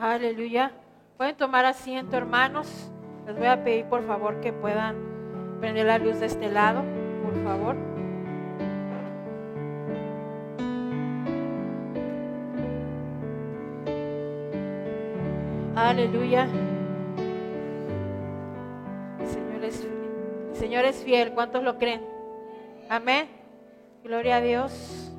Aleluya. Pueden tomar asiento, hermanos. Les voy a pedir por favor que puedan prender la luz de este lado, por favor. Aleluya. Señor es, Señor es fiel. ¿Cuántos lo creen? Amén. Gloria a Dios.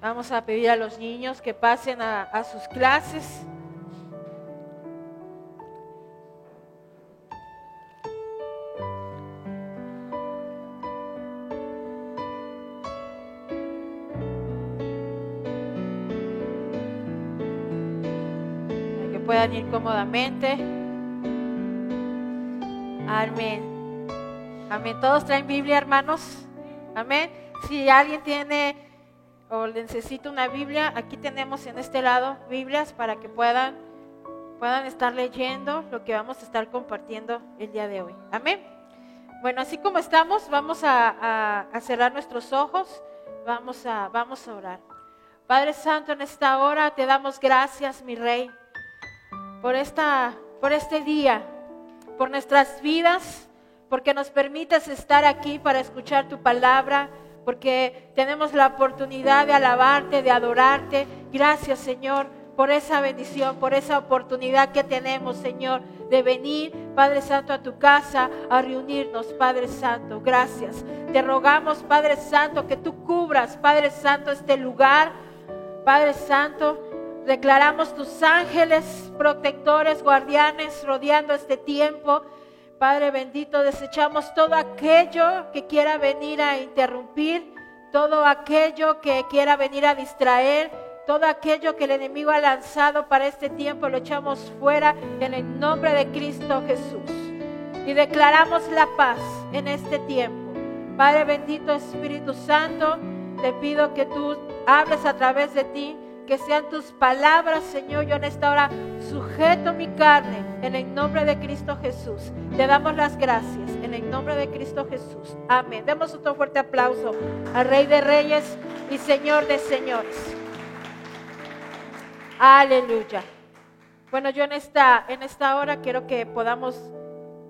Vamos a pedir a los niños que pasen a, sus clases. que puedan ir cómodamente. Amén. Amén. ¿Todos traen Biblia, hermanos? Amén. Si alguien tiene o necesita una Biblia, aquí tenemos en este lado Biblias para que puedan, puedan estar leyendo lo que vamos a estar compartiendo el día de hoy. Amén. Bueno, así como estamos, vamos a, cerrar nuestros ojos, vamos a, vamos a orar. Padre Santo, en esta hora te damos gracias, mi Rey, por, esta, por este día, por nuestras vidas, porque nos permites estar aquí para escuchar tu palabra, porque tenemos la oportunidad de alabarte, de adorarte. Gracias, Señor, por esa bendición, por esa oportunidad que tenemos, Señor, de venir, Padre Santo, a tu casa, a reunirnos, Padre Santo. Gracias. Te rogamos, Padre Santo, que tú cubras, Padre Santo, este lugar. Padre Santo, declaramos tus ángeles protectores, guardianes, rodeando este tiempo. Padre bendito, desechamos todo aquello que quiera venir a interrumpir, todo aquello que quiera venir a distraer, todo aquello que el enemigo ha lanzado para este tiempo, lo echamos fuera en el nombre de Cristo Jesús. Y declaramos la paz en este tiempo. Padre bendito, Espíritu Santo, te pido que tú hables a través de ti, que sean tus palabras, Señor. Yo en esta hora sujeto mi carne en el nombre de Cristo Jesús. Te damos las gracias en el nombre de Cristo Jesús. Amén. Demos otro fuerte aplauso al Rey de Reyes y Señor de Señores. Aleluya. Bueno, yo en esta, en esta hora quiero que podamos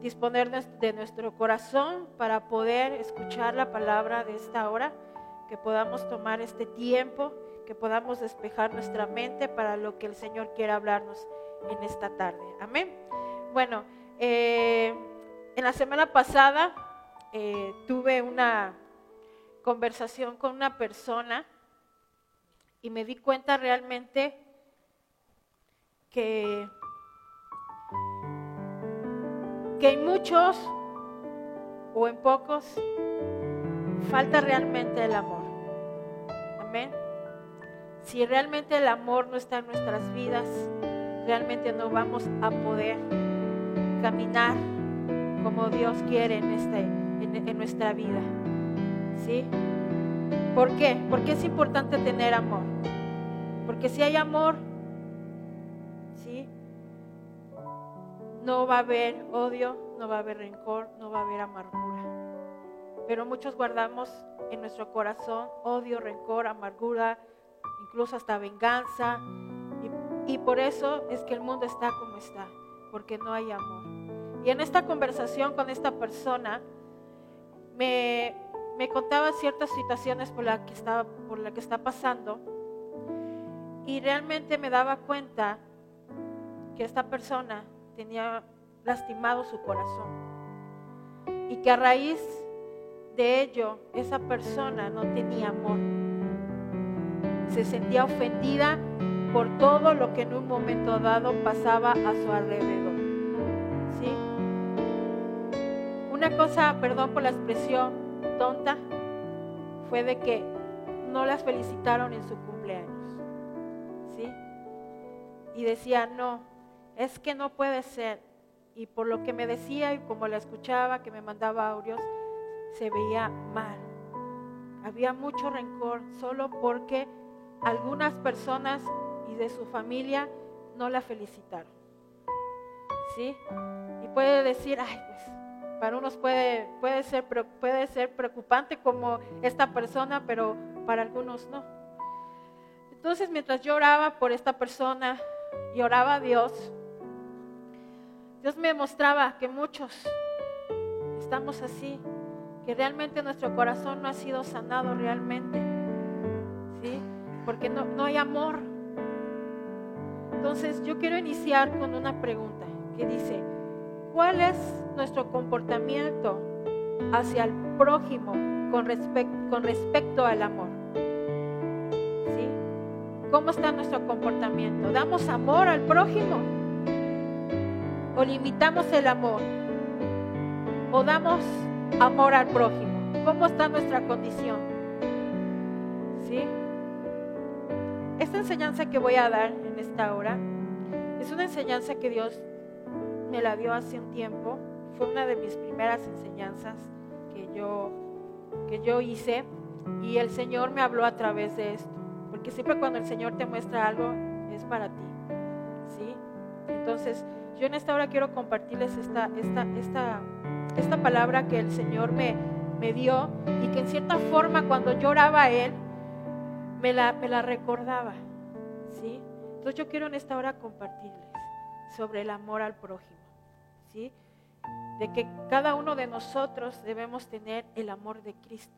disponer de- de nuestro corazón para poder escuchar la palabra de esta hora, que podamos tomar este tiempo, que podamos despejar nuestra mente para lo que el Señor quiera hablarnos en esta tarde. Amén. Bueno, eh, en la semana pasada eh, tuve una conversación con una persona y me di cuenta realmente que que en muchos o en pocos falta realmente el amor. Amén. Si realmente el amor no está en nuestras vidas, realmente no vamos a poder caminar como Dios quiere en, este, en nuestra vida. ¿Sí? ¿Por qué? Porque es importante tener amor. Porque si hay amor, ¿sí? no va a haber odio, no va a haber rencor, no va a haber amargura. Pero muchos guardamos en nuestro corazón odio, rencor, amargura, incluso hasta venganza. Y, por eso es que el mundo está como está, porque no hay amor. Y en esta conversación con esta persona, me, me contaba ciertas situaciones por la que estaba, la que está pasando. Y realmente me daba cuenta que esta persona tenía lastimado su corazón. Y que a raíz de ello, esa persona no tenía amor. Se sentía ofendida por todo lo que en un momento dado pasaba a su alrededor. ¿Sí? Una cosa, perdón por la expresión tonta, fue de que no las felicitaron en su cumpleaños. ¿Sí? Y decía, no, es que no puede ser. Y por lo que me decía y como la escuchaba, que me mandaba audios, se veía mal. Había mucho rencor solo porque algunas personas y de su familia no la felicitaron. ¿Sí? Y puede decir, ay, pues para unos puede, puede, ser, puede ser preocupante como esta persona, pero para algunos no. Entonces, mientras yo oraba por esta persona, y oraba a Dios, Dios me mostraba que muchos estamos así, que realmente nuestro corazón no ha sido sanado realmente. Porque no, no hay amor. Entonces yo quiero iniciar con una pregunta que dice, ¿cuál es nuestro comportamiento hacia el prójimo con, con respecto al amor? ¿Sí? ¿Cómo está nuestro comportamiento? ¿Damos amor al prójimo? ¿O limitamos el amor? ¿O damos amor al prójimo? ¿Cómo está nuestra condición? ¿Sí? Esta enseñanza que voy a dar en esta hora es una enseñanza que Dios me la dio hace un tiempo. Fue una de mis primeras enseñanzas que yo, que yo hice y el Señor me habló a través de esto. Porque siempre cuando el Señor te muestra algo es para ti. ¿Sí? Entonces, yo en esta hora quiero compartirles esta, esta, esta, esta palabra que el Señor me, me dio y que en cierta forma cuando lloraba Él, me la, me la recordaba. ¿Sí? Entonces yo quiero en esta hora compartirles sobre el amor al prójimo. ¿Sí? De que cada uno de nosotros debemos tener el amor de Cristo,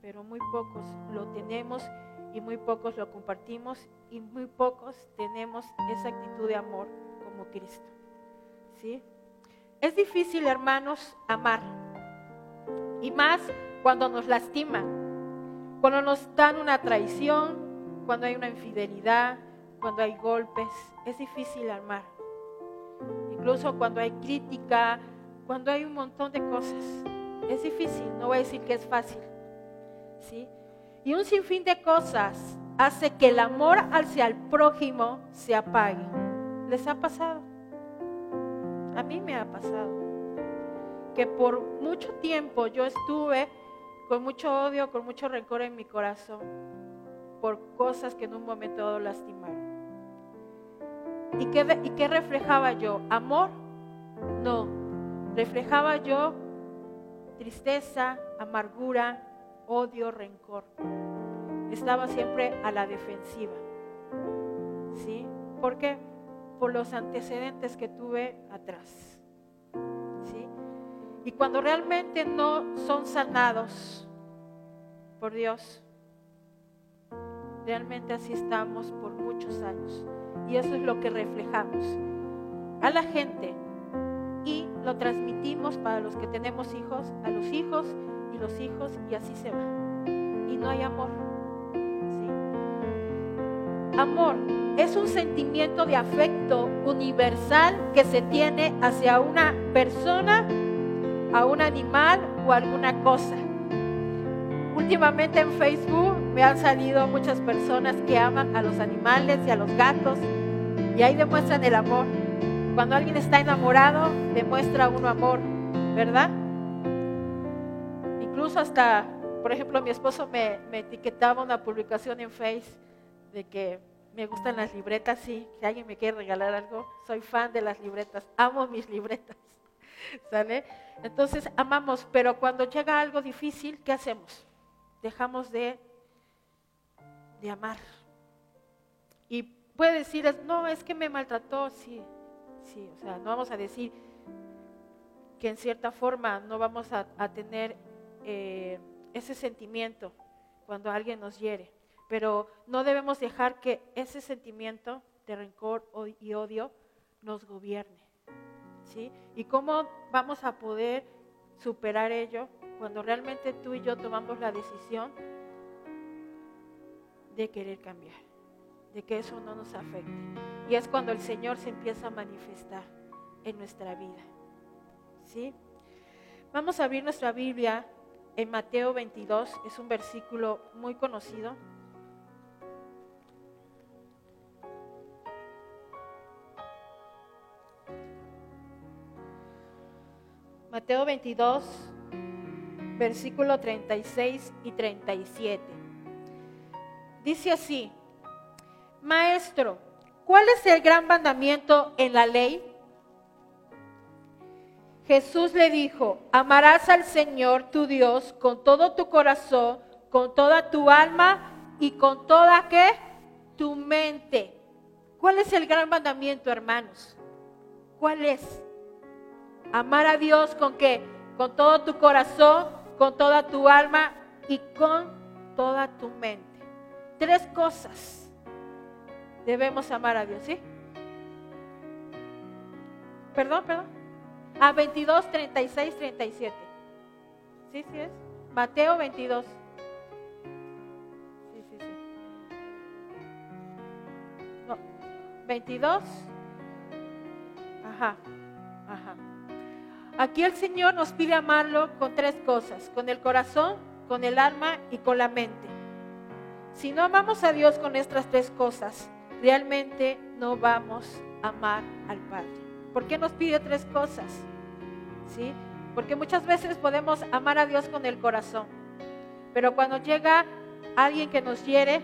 pero muy pocos lo tenemos y muy pocos lo compartimos y muy pocos tenemos esa actitud de amor como Cristo. ¿Sí? Es difícil, hermanos, amar. Y más cuando nos lastiman, cuando nos dan una traición, cuando hay una infidelidad, cuando hay golpes. Es difícil amar. Incluso cuando hay crítica, cuando hay un montón de cosas. Es difícil, no voy a decir que es fácil. ¿Sí? Y un sinfín de cosas hace que el amor hacia el prójimo se apague. ¿Les ha pasado? A mí me ha pasado. Que por mucho tiempo yo estuve con mucho odio, con mucho rencor en mi corazón, por cosas que en un momento dado lastimaron. ¿Y qué, ¿Y qué reflejaba yo? ¿Amor? No. Reflejaba yo tristeza, amargura, odio, rencor. Estaba siempre a la defensiva. ¿Sí? ¿Por qué? Por los antecedentes que tuve atrás. Y cuando realmente no son sanados por Dios, realmente así estamos por muchos años. Y eso es lo que reflejamos a la gente y lo transmitimos para los que tenemos hijos, a los hijos y los hijos y así se va. Y no hay amor. Amor es un sentimiento de afecto universal que se tiene hacia una persona, a un animal o alguna cosa. Últimamente en Facebook me han salido muchas personas que aman a los animales y a los gatos y ahí demuestran el amor. Cuando alguien está enamorado, demuestra uno amor, ¿verdad? Incluso hasta, por ejemplo, mi esposo me, etiquetaba una publicación en Face de que me gustan las libretas, sí, si alguien me quiere regalar algo, soy fan de las libretas, amo mis libretas, ¿sale? Entonces amamos, pero cuando llega algo difícil, ¿qué hacemos? Dejamos de, de amar. Y puede decir, no, es que me maltrató, sí, sí, o sea, no vamos a decir que en cierta forma no vamos a, tener eh, ese sentimiento cuando alguien nos hiere, pero no debemos dejar que ese sentimiento de rencor y odio nos gobierne. ¿Sí? ¿Y cómo vamos a poder superar ello cuando realmente tú y yo tomamos la decisión de querer cambiar? de que eso no nos afecte. Y es cuando el Señor se empieza a manifestar en nuestra vida. ¿Sí? Vamos a abrir nuestra Biblia en Mateo 22, es un versículo muy conocido. Mateo 22, versículo 36 y 37. Dice así, Maestro, ¿cuál es el gran mandamiento en la ley? Jesús le dijo, amarás al Señor tu Dios con todo tu corazón, con toda tu alma y con toda ¿qué? tu mente. ¿Cuál es el gran mandamiento, hermanos? ¿Cuál es? Amar a Dios con qué? Con todo tu corazón, con toda tu alma y con toda tu mente. Tres cosas debemos amar a Dios, ¿sí? Perdón, perdón. A 22, 36, 37. ¿Sí, sí es? Mateo 22. Sí, sí, sí. No, 22. Ajá, ajá. Aquí el Señor nos pide amarlo con tres cosas, con el corazón, con el alma y con la mente. Si no amamos a Dios con estas tres cosas, realmente no vamos a amar al Padre. ¿Por qué nos pide tres cosas? ¿Sí? Porque muchas veces podemos amar a Dios con el corazón, pero cuando llega alguien que nos hiere,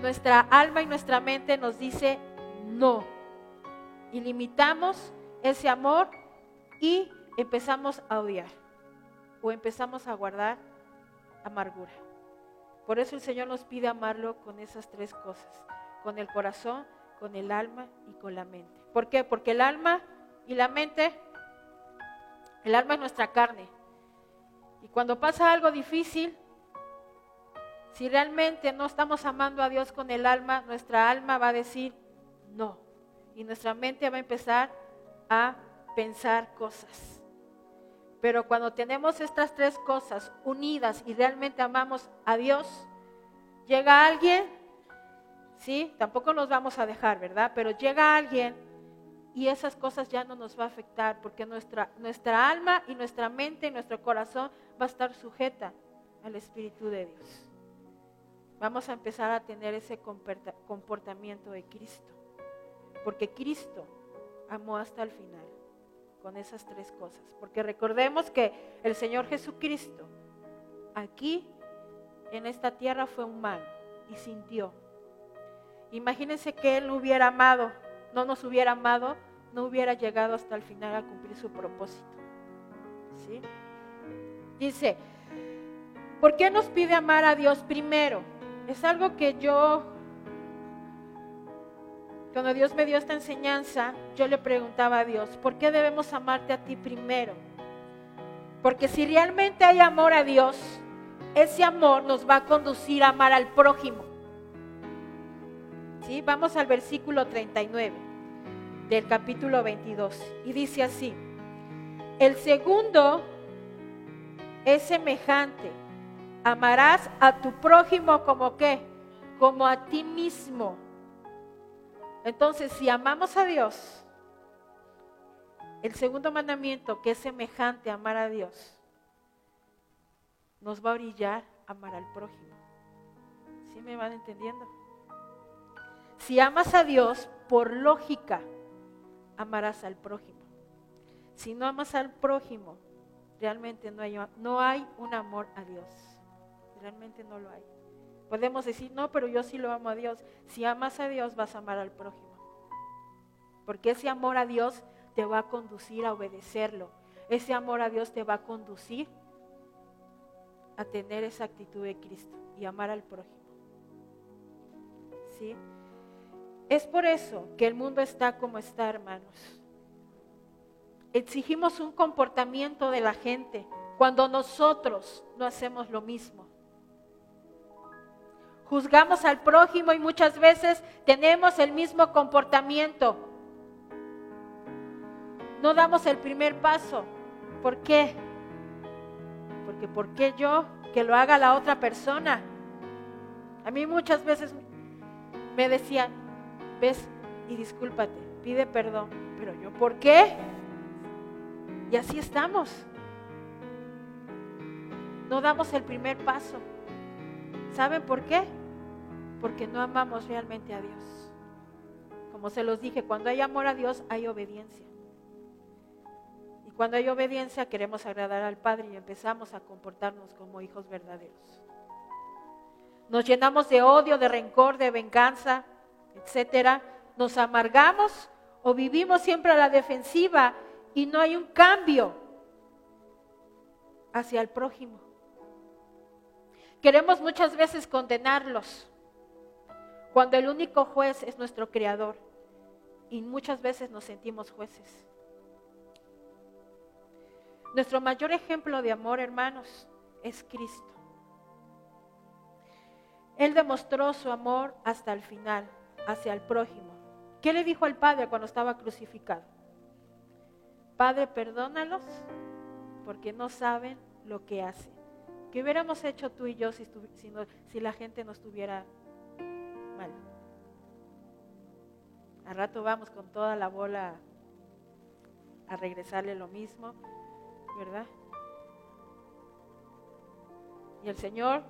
nuestra alma y nuestra mente nos dice no. Y limitamos ese amor y empezamos a odiar o empezamos a guardar amargura. Por eso el Señor nos pide amarlo con esas tres cosas, con el corazón, con el alma y con la mente. ¿Por qué? Porque el alma y la mente el alma es nuestra carne. Y cuando pasa algo difícil, si realmente no estamos amando a Dios con el alma, nuestra alma va a decir no. Y nuestra mente va a empezar a pensar cosas. Pero cuando tenemos estas tres cosas unidas y realmente amamos a Dios, llega alguien, sí, tampoco nos vamos a dejar, ¿verdad? Pero llega alguien y esas cosas ya no nos va a afectar porque nuestra, nuestra alma y nuestra mente y nuestro corazón va a estar sujeta al Espíritu de Dios. Vamos a empezar a tener ese comportamiento de Cristo, porque Cristo amó hasta el final con esas tres cosas. Porque recordemos que el Señor Jesucristo aquí en esta tierra fue humano y sintió. Imagínense que Él hubiera amado no nos hubiera amado, no hubiera llegado hasta el final a cumplir su propósito. ¿Sí? Dice, ¿por qué nos pide amar a Dios primero? Es algo que yo, cuando Dios me dio esta enseñanza, yo le preguntaba a Dios, ¿por qué debemos amarte a ti primero? Porque si realmente hay amor a Dios, ese amor nos va a conducir a amar al prójimo. ¿Sí? Vamos al versículo 39 del capítulo 22 y dice así, el segundo es semejante, amarás a tu prójimo como qué, como a ti mismo. Entonces, si amamos a Dios, el segundo mandamiento que es semejante a amar a Dios, nos va a orillar a amar al prójimo. ¿Sí me van entendiendo? Si amas a Dios, por lógica, amarás al prójimo. Si no amas al prójimo, realmente no hay un amor a Dios. Realmente no lo hay. Podemos decir, no, pero yo sí lo amo a Dios. Si amas a Dios, vas a amar al prójimo. Porque ese amor a Dios te va a conducir a obedecerlo. Ese amor a Dios te va a conducir a tener esa actitud de Cristo y amar al prójimo. ¿Sí? Es por eso que el mundo está como está, hermanos. Exigimos un comportamiento de la gente cuando nosotros no hacemos lo mismo. Juzgamos al prójimo y muchas veces tenemos el mismo comportamiento. No damos el primer paso. ¿Por qué? Porque ¿por qué yo que lo haga la otra persona? A mí muchas veces me decían, ves y discúlpate, pide perdón. Pero yo, ¿por qué? Y así estamos. No damos el primer paso. ¿Saben por qué? Porque no amamos realmente a Dios. Como se los dije, cuando hay amor a Dios hay obediencia. Y cuando hay obediencia queremos agradar al Padre y empezamos a comportarnos como hijos verdaderos. Nos llenamos de odio, de rencor, de venganza, etcétera, nos amargamos o vivimos siempre a la defensiva y no hay un cambio hacia el prójimo. Queremos muchas veces condenarlos cuando el único juez es nuestro creador y muchas veces nos sentimos jueces. Nuestro mayor ejemplo de amor, hermanos, es Cristo. Él demostró su amor hasta el final, hacia el prójimo. ¿Qué le dijo al Padre cuando estaba crucificado? Padre, perdónalos porque no saben lo que hacen. ¿Qué hubiéramos hecho tú y yo si, si la gente no estuviera Al rato vamos con toda la bola a regresarle lo mismo, ¿verdad? Y el Señor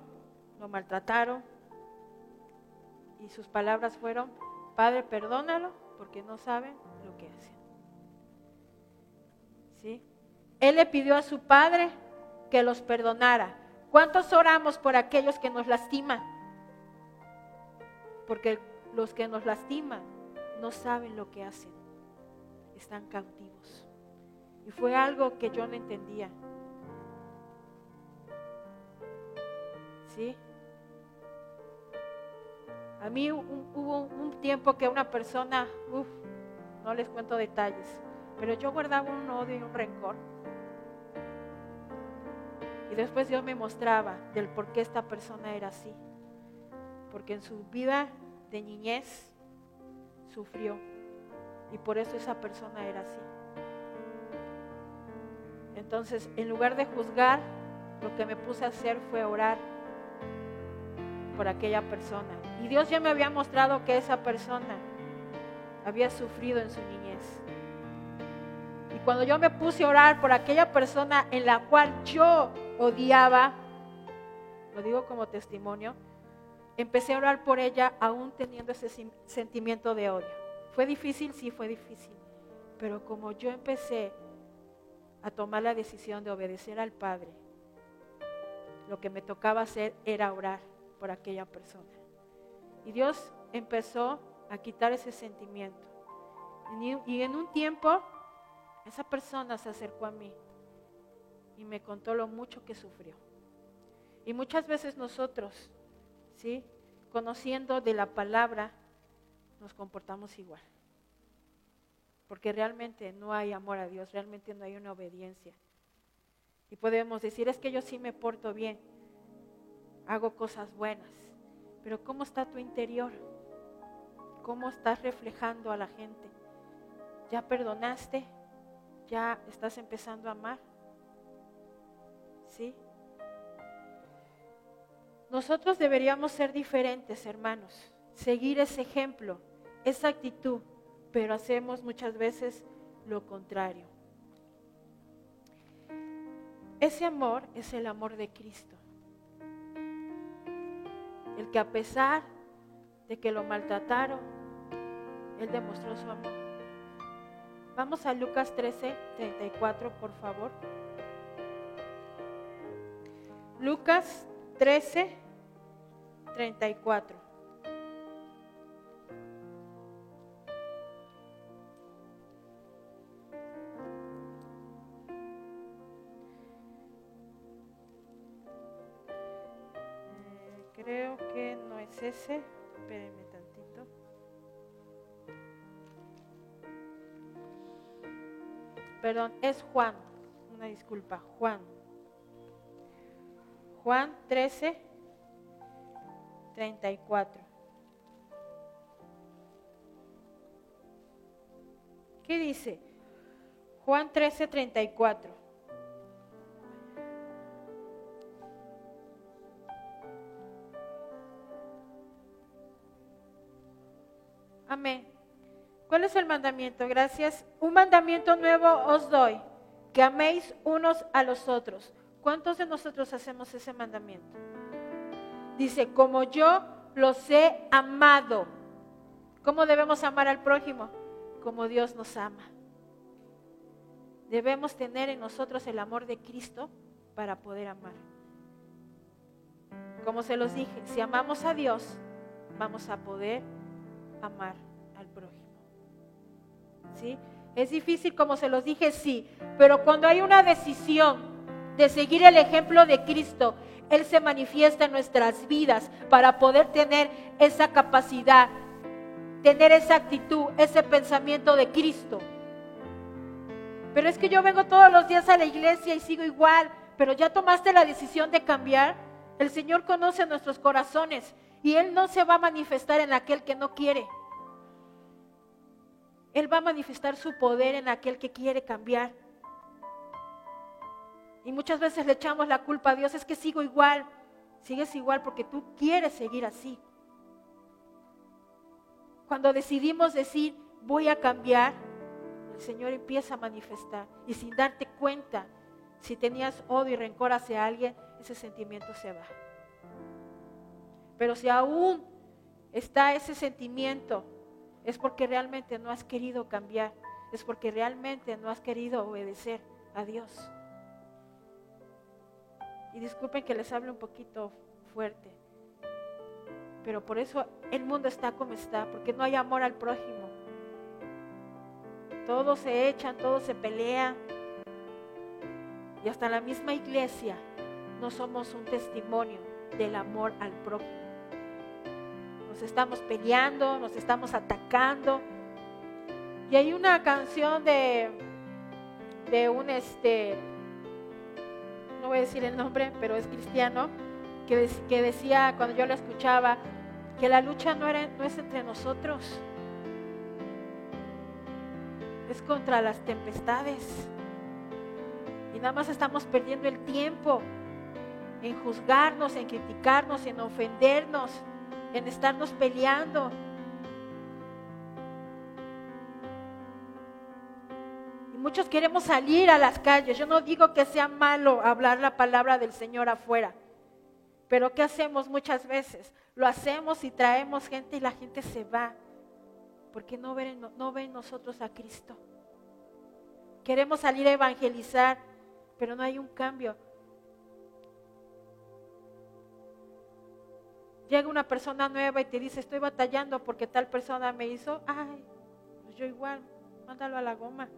lo maltrataron y sus palabras fueron, Padre, perdónalo porque no saben lo que hacen. ¿Sí? Él le pidió a su Padre que los perdonara. ¿Cuántos oramos por aquellos que nos lastiman? Porque los que nos lastiman no saben lo que hacen. Están cautivos. Y fue algo que yo no entendía. ¿Sí? A mí hubo un tiempo que una persona, uff, no les cuento detalles, pero yo guardaba un odio y un rencor. Y después Dios me mostraba del por qué esta persona era así. Porque en su vida de niñez sufrió. Y por eso esa persona era así. Entonces, en lugar de juzgar, lo que me puse a hacer fue orar por aquella persona. Y Dios ya me había mostrado que esa persona había sufrido en su niñez. Y cuando yo me puse a orar por aquella persona en la cual yo odiaba, lo digo como testimonio, empecé a orar por ella aún teniendo ese sentimiento de odio. ¿Fue difícil? Sí, fue difícil. Pero como yo empecé a tomar la decisión de obedecer al Padre, lo que me tocaba hacer era orar por aquella persona. Y Dios empezó a quitar ese sentimiento. Y en un tiempo, esa persona se acercó a mí y me contó lo mucho que sufrió. Y muchas veces nosotros, ¿sí? Conociendo de la palabra, nos comportamos igual. Porque realmente no hay amor a Dios, realmente no hay una obediencia. Y podemos decir, es que yo sí me porto bien, hago cosas buenas, pero ¿cómo está tu interior? ¿Cómo estás reflejando a la gente? ¿Ya perdonaste? ¿Ya estás empezando a amar? ¿Sí? Nosotros deberíamos ser diferentes, hermanos, seguir ese ejemplo, esa actitud, pero hacemos muchas veces lo contrario. Ese amor es el amor de Cristo. El que a pesar de que lo maltrataron, Él demostró su amor. Vamos a Lucas 13, 34, por favor. Lucas 13, 34. Eh, creo que no es ese. Espérenme tantito. Perdón, es Juan. Una disculpa, Juan. Juan 13, 34. ¿Qué dice? Juan 13, 34. Amén. ¿Cuál es el mandamiento? Gracias. Un mandamiento nuevo os doy, que améis unos a los otros ¿Cuántos de nosotros hacemos ese mandamiento? Dice, como yo los he amado. ¿Cómo debemos amar al prójimo? Como Dios nos ama. Debemos tener en nosotros el amor de Cristo para poder amar. Como se los dije, si amamos a Dios, vamos a poder amar al prójimo. ¿Sí? Es difícil, como se los dije, sí, pero cuando hay una decisión de seguir el ejemplo de Cristo, Él se manifiesta en nuestras vidas para poder tener esa capacidad tener esa actitud, ese pensamiento de Cristo. Pero es que yo vengo todos los días a la iglesia y sigo igual, pero ya tomaste la decisión de cambiar. El Señor conoce nuestros corazones y Él no se va a manifestar en aquel que no quiere. Él va a manifestar su poder en aquel que quiere cambiar. Y muchas veces le echamos la culpa a Dios, es que sigo igual. Sigues igual porque tú quieres seguir así. Cuando decidimos decir, voy a cambiar, el Señor empieza a manifestar. Y sin darte cuenta, si tenías odio y rencor hacia alguien, ese sentimiento se va. Pero si aún está ese sentimiento, es porque realmente no has querido cambiar, es porque realmente no has querido obedecer a Dios. Y disculpen que les hable un poquito fuerte. Pero por eso el mundo está como está, porque no hay amor al prójimo. Todos se echan, todos se pelean. Y hasta la misma iglesia no somos un testimonio del amor al prójimo. Nos estamos peleando, nos estamos atacando. Y hay una canción de, de un este voy a decir el nombre, pero es cristiano, que, que decía cuando yo lo escuchaba, que la lucha no, era, no es entre nosotros, es contra las tempestades. Y nada más estamos perdiendo el tiempo en juzgarnos, en criticarnos, en ofendernos, en estarnos peleando. Muchos queremos salir a las calles. Yo no digo que sea malo hablar la palabra del Señor afuera. Pero ¿qué hacemos muchas veces? Lo hacemos y traemos gente y la gente se va. Porque no ven, no ven nosotros a Cristo. Queremos salir a evangelizar, pero no hay un cambio. Llega una persona nueva y te dice, estoy batallando porque tal persona me hizo, ay, pues yo igual, mándalo a la goma.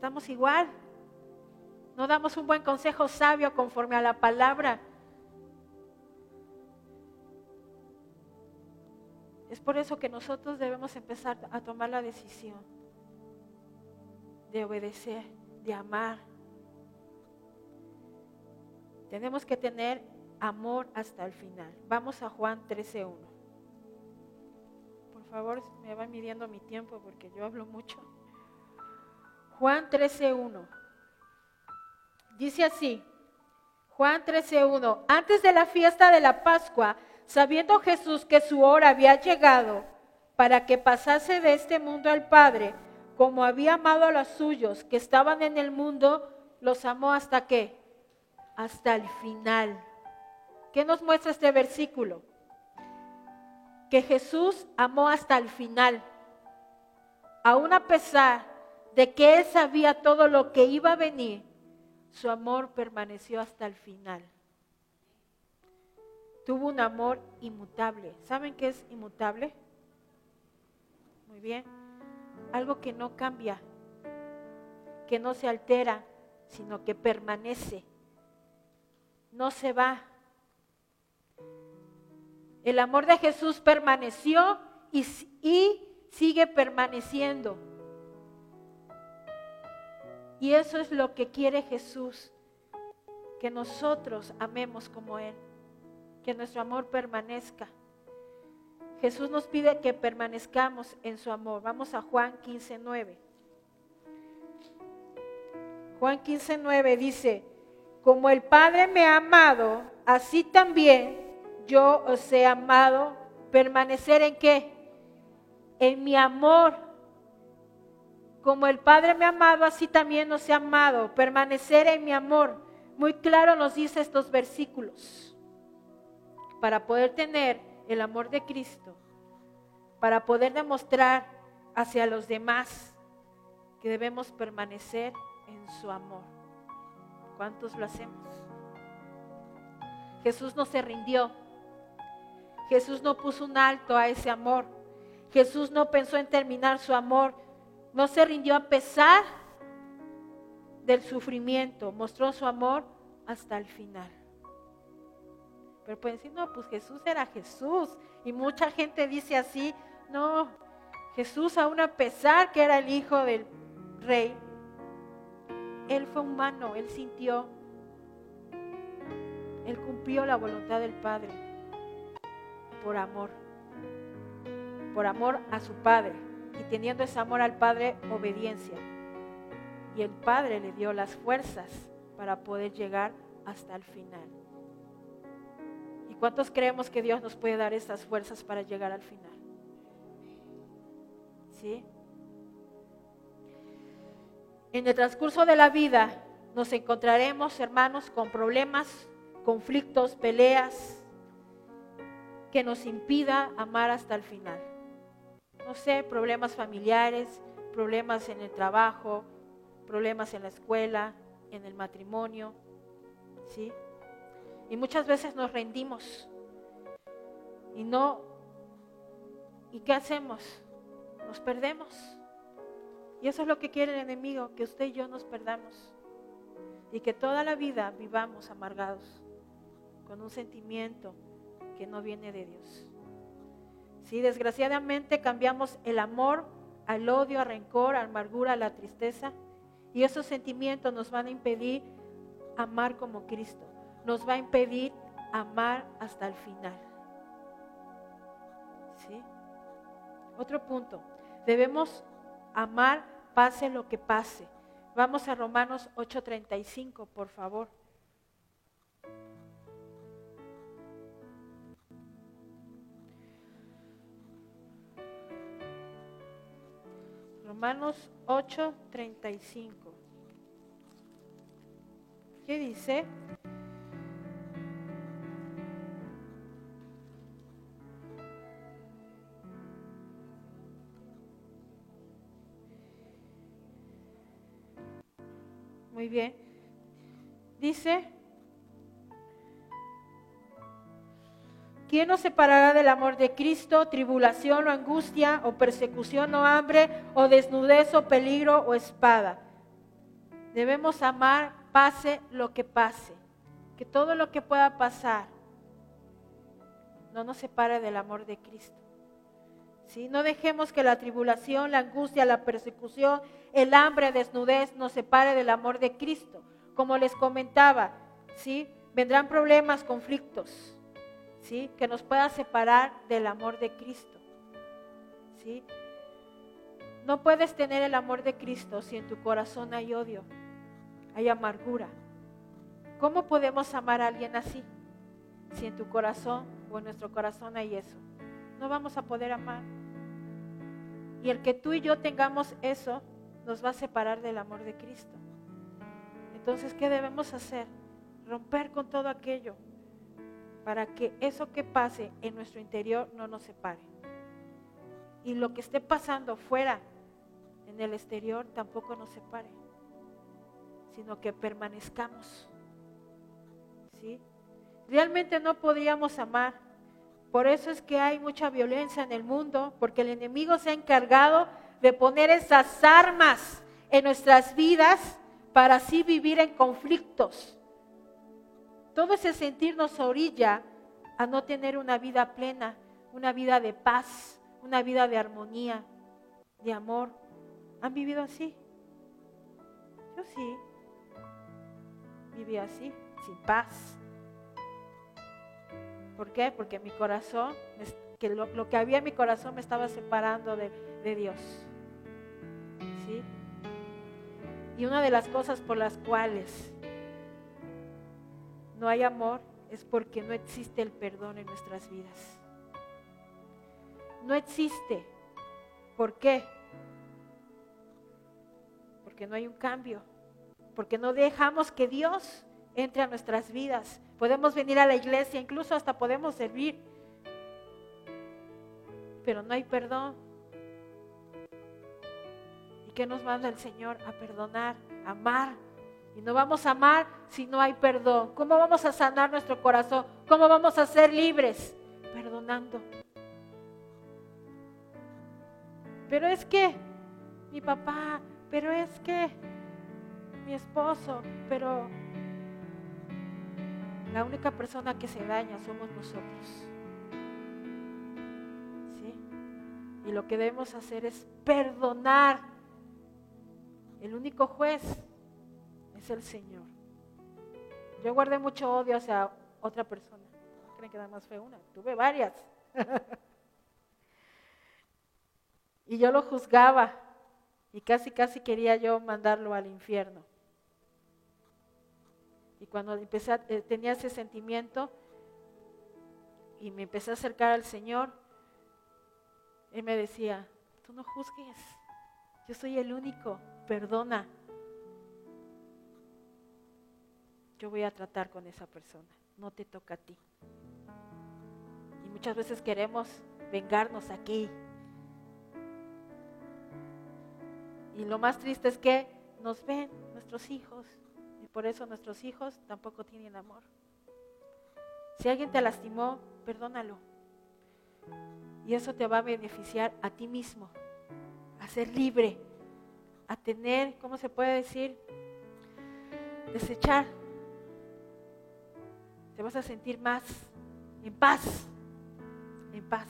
Estamos igual. No damos un buen consejo sabio conforme a la palabra. Es por eso que nosotros debemos empezar a tomar la decisión de obedecer, de amar. Tenemos que tener amor hasta el final. Vamos a Juan 13.1. Por favor, me va midiendo mi tiempo porque yo hablo mucho. Juan 13.1. Dice así, Juan 13.1, antes de la fiesta de la Pascua, sabiendo Jesús que su hora había llegado para que pasase de este mundo al Padre, como había amado a los suyos que estaban en el mundo, los amó hasta qué? Hasta el final. ¿Qué nos muestra este versículo? Que Jesús amó hasta el final. Aún a pesar de que él sabía todo lo que iba a venir, su amor permaneció hasta el final. Tuvo un amor inmutable. ¿Saben qué es inmutable? Muy bien. Algo que no cambia, que no se altera, sino que permanece. No se va. El amor de Jesús permaneció y, y sigue permaneciendo. Y eso es lo que quiere Jesús, que nosotros amemos como Él, que nuestro amor permanezca. Jesús nos pide que permanezcamos en su amor. Vamos a Juan 15, 9. Juan 15, 9 dice, como el Padre me ha amado, así también yo os he amado. ¿Permanecer en qué? En mi amor como el Padre me ha amado, así también nos he amado. Permanecer en mi amor. Muy claro nos dice estos versículos. Para poder tener el amor de Cristo, para poder demostrar hacia los demás que debemos permanecer en su amor. ¿Cuántos lo hacemos? Jesús no se rindió. Jesús no puso un alto a ese amor. Jesús no pensó en terminar su amor no se rindió a pesar del sufrimiento, mostró su amor hasta el final. Pero pueden decir, no, pues Jesús era Jesús. Y mucha gente dice así, No, Jesús, aún a pesar que era el hijo del rey, él fue humano, él sintió, él cumplió la voluntad del Padre por amor, por amor a su Padre y teniendo ese amor al Padre, obediencia. Y el Padre le dio las fuerzas para poder llegar hasta el final. ¿Y cuántos creemos que Dios nos puede dar esas fuerzas para llegar al final? ¿Sí? En el transcurso de la vida nos encontraremos, hermanos, con problemas, conflictos, peleas que nos impida amar hasta el final. No sé, problemas familiares, problemas en el trabajo, problemas en la escuela, en el matrimonio, ¿sí? Y muchas veces nos rendimos y no, ¿y qué hacemos? Nos perdemos. Y eso es lo que quiere el enemigo, que usted y yo nos perdamos y que toda la vida vivamos amargados, con un sentimiento que no viene de Dios. Si desgraciadamente cambiamos el amor al odio, al rencor, a amargura, a la tristeza, y esos sentimientos nos van a impedir amar como Cristo. Nos va a impedir amar hasta el final. ¿Sí? Otro punto. Debemos amar pase lo que pase. Vamos a Romanos 8:35, por favor. Romanos 8:35. ¿Qué dice? Muy bien. Dice, ¿Quién nos separará del amor de Cristo? Tribulación o angustia o persecución o hambre o desnudez o peligro o espada. Debemos amar pase lo que pase. Que todo lo que pueda pasar no nos separe del amor de Cristo. ¿Sí? No dejemos que la tribulación, la angustia, la persecución, el hambre, desnudez nos separe del amor de Cristo. Como les comentaba, ¿sí? vendrán problemas, conflictos ¿sí? Que nos pueda separar del amor de Cristo, ¿sí? No puedes tener el amor de Cristo si en tu corazón hay odio, hay amargura. ¿Cómo podemos amar a alguien así? Si en tu corazón o en nuestro corazón hay eso. No vamos a poder amar. Y el que tú y yo tengamos eso nos va a separar del amor de Cristo. Entonces, ¿qué debemos hacer? Romper con todo aquello para que eso que pase en nuestro interior no nos separe. Y lo que esté pasando fuera, en el exterior, tampoco nos separe, sino que permanezcamos. ¿Sí? Realmente no podríamos amar. Por eso es que hay mucha violencia en el mundo, porque el enemigo se ha encargado de poner esas armas en nuestras vidas para así vivir en conflictos todo ese sentir nos orilla a no tener una vida plena, una vida de paz, una vida de armonía, de amor. ¿Han vivido así? Yo sí. Viví así, sin paz. ¿Por qué? Porque mi corazón, que lo, que había en mi corazón me estaba separando de, de Dios. ¿Sí? Y una de las cosas por las cuales no hay amor es porque no existe el perdón en nuestras vidas. No existe. ¿Por qué? Porque no hay un cambio. Porque no dejamos que Dios entre a nuestras vidas. Podemos venir a la iglesia, incluso hasta podemos servir. Pero no hay perdón. ¿Y qué nos manda el Señor? A perdonar, a amar, no vamos a amar si no hay perdón. ¿Cómo vamos a sanar nuestro corazón? ¿Cómo vamos a ser libres? Perdonando. Pero es que mi papá, pero es que mi esposo, pero la única persona que se daña somos nosotros. ¿Sí? Y lo que debemos hacer es perdonar. El único juez es el Señor. Yo guardé mucho odio hacia otra persona. ¿No creen que nada más fue una? Tuve varias. y yo lo juzgaba y casi, casi quería yo mandarlo al infierno. Y cuando empecé eh, tenía ese sentimiento y me empecé a acercar al Señor, Él me decía, tú no juzgues, yo soy el único, perdona. Yo voy a tratar con esa persona, no te toca a ti. Y muchas veces queremos vengarnos aquí. Y lo más triste es que nos ven nuestros hijos y por eso nuestros hijos tampoco tienen amor. Si alguien te lastimó, perdónalo. Y eso te va a beneficiar a ti mismo, a ser libre, a tener, ¿cómo se puede decir? Desechar. Te vas a sentir más en paz, en paz.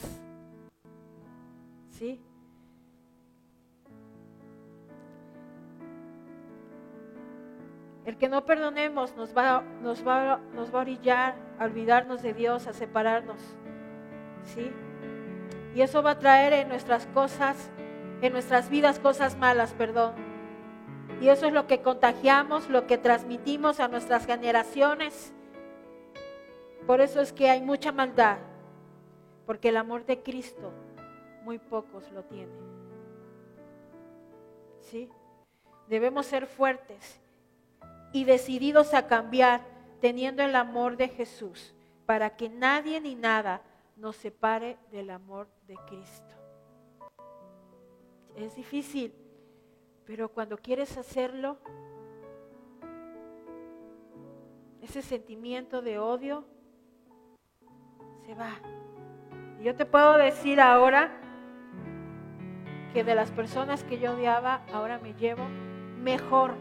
¿Sí? El que no perdonemos nos va, nos va, nos va a orillar a olvidarnos de Dios, a separarnos. ¿Sí? Y eso va a traer en nuestras cosas, en nuestras vidas cosas malas, perdón. Y eso es lo que contagiamos, lo que transmitimos a nuestras generaciones. Por eso es que hay mucha maldad, porque el amor de Cristo muy pocos lo tienen. ¿Sí? Debemos ser fuertes y decididos a cambiar teniendo el amor de Jesús para que nadie ni nada nos separe del amor de Cristo. Es difícil, pero cuando quieres hacerlo, ese sentimiento de odio va. Yo te puedo decir ahora que de las personas que yo odiaba, ahora me llevo mejor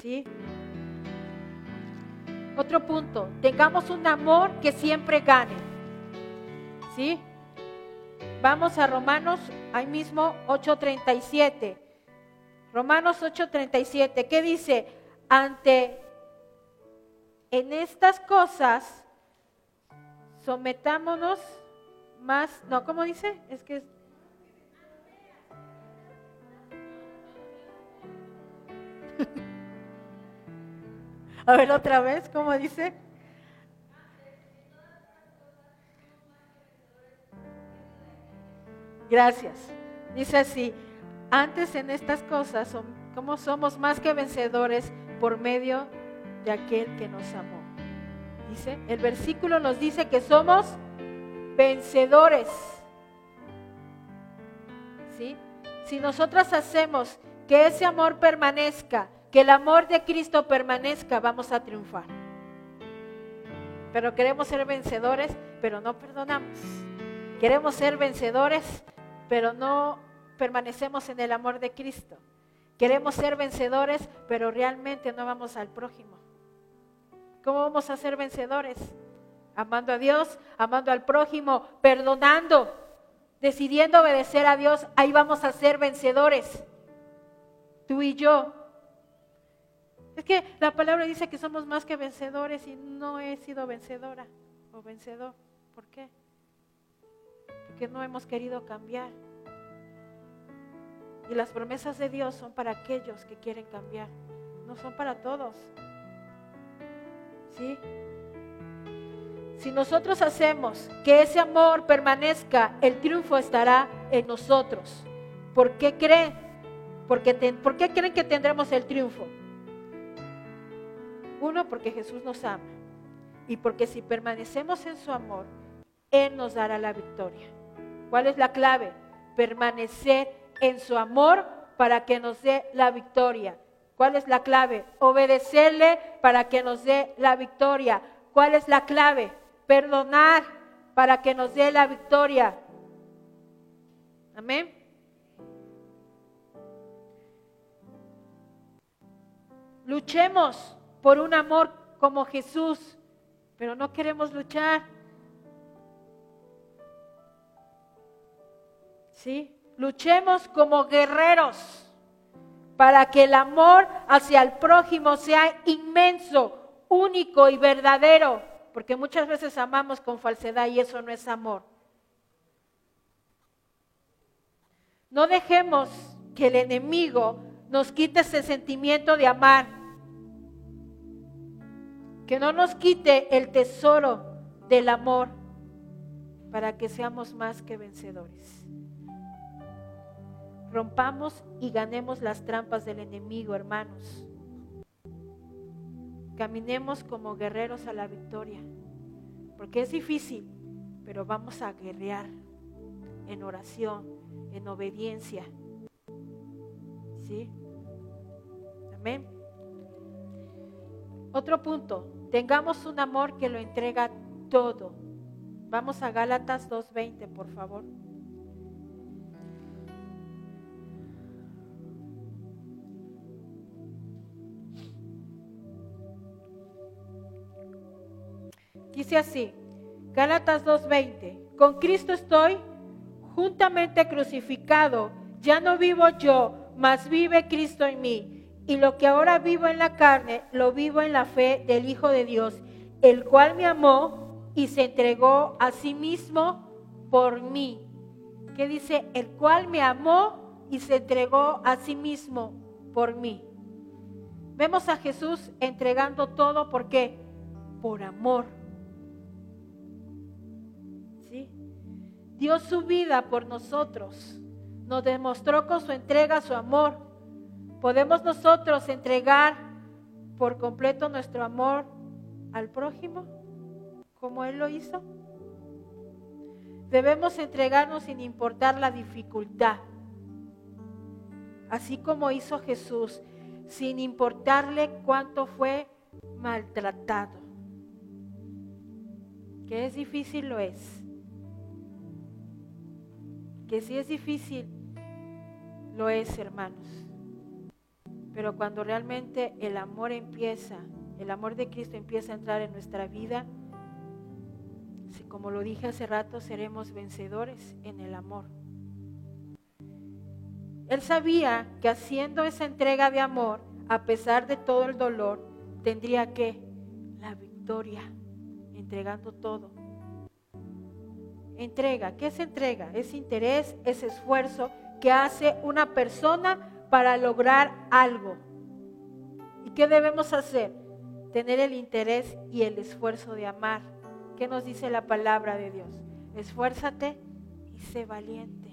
¿sí? Otro punto, tengamos un amor que siempre gane. ¿Sí? Vamos a Romanos, ahí mismo 8:37. Romanos 8:37, ¿qué dice? Ante en estas cosas sometámonos más, no, ¿cómo dice? Es que A ver otra vez, ¿cómo dice? Gracias. Dice así, antes en estas cosas, como somos más que vencedores por medio de aquel que nos amó. El versículo nos dice que somos vencedores. Si nosotras hacemos que ese amor permanezca, que el amor de Cristo permanezca, vamos a triunfar. Pero queremos ser vencedores, pero no perdonamos. Queremos ser vencedores, pero no permanecemos en el amor de Cristo. Queremos ser vencedores, pero realmente no vamos al prójimo. ¿Cómo vamos a ser vencedores? Amando a Dios, amando al prójimo, perdonando, decidiendo obedecer a Dios. Ahí vamos a ser vencedores. Tú y yo. Es que la palabra dice que somos más que vencedores y no he sido vencedora o vencedor. ¿Por qué? Porque no hemos querido cambiar. Y las promesas de Dios son para aquellos que quieren cambiar, no son para todos. ¿Sí? Si nosotros hacemos que ese amor permanezca, el triunfo estará en nosotros. ¿Por qué creen? Porque ¿Por qué creen que tendremos el triunfo? Uno, porque Jesús nos ama. Y porque si permanecemos en su amor, Él nos dará la victoria. ¿Cuál es la clave? Permanecer en su amor para que nos dé la victoria. ¿Cuál es la clave? Obedecerle para que nos dé la victoria. ¿Cuál es la clave? Perdonar para que nos dé la victoria. Amén. Luchemos por un amor como Jesús, pero no queremos luchar. ¿Sí? Luchemos como guerreros para que el amor hacia el prójimo sea inmenso, único y verdadero, porque muchas veces amamos con falsedad y eso no es amor. No dejemos que el enemigo nos quite ese sentimiento de amar, que no nos quite el tesoro del amor para que seamos más que vencedores. Rompamos y ganemos las trampas del enemigo, hermanos. Caminemos como guerreros a la victoria, porque es difícil, pero vamos a guerrear en oración, en obediencia. ¿Sí? Amén. Otro punto, tengamos un amor que lo entrega todo. Vamos a Gálatas 2.20, por favor. Dice así, Gálatas 2.20, con Cristo estoy juntamente crucificado, ya no vivo yo, mas vive Cristo en mí. Y lo que ahora vivo en la carne, lo vivo en la fe del Hijo de Dios, el cual me amó y se entregó a sí mismo por mí. ¿Qué dice? El cual me amó y se entregó a sí mismo por mí. Vemos a Jesús entregando todo, ¿por qué? Por amor. Dio su vida por nosotros, nos demostró con su entrega su amor. ¿Podemos nosotros entregar por completo nuestro amor al prójimo como Él lo hizo? Debemos entregarnos sin importar la dificultad, así como hizo Jesús, sin importarle cuánto fue maltratado. Que es difícil lo es que si es difícil, lo es, hermanos. Pero cuando realmente el amor empieza, el amor de Cristo empieza a entrar en nuestra vida, como lo dije hace rato, seremos vencedores en el amor. Él sabía que haciendo esa entrega de amor, a pesar de todo el dolor, tendría que la victoria, entregando todo Entrega, ¿qué es entrega? Es interés, es esfuerzo que hace una persona para lograr algo. ¿Y qué debemos hacer? Tener el interés y el esfuerzo de amar. ¿Qué nos dice la palabra de Dios? Esfuérzate y sé valiente.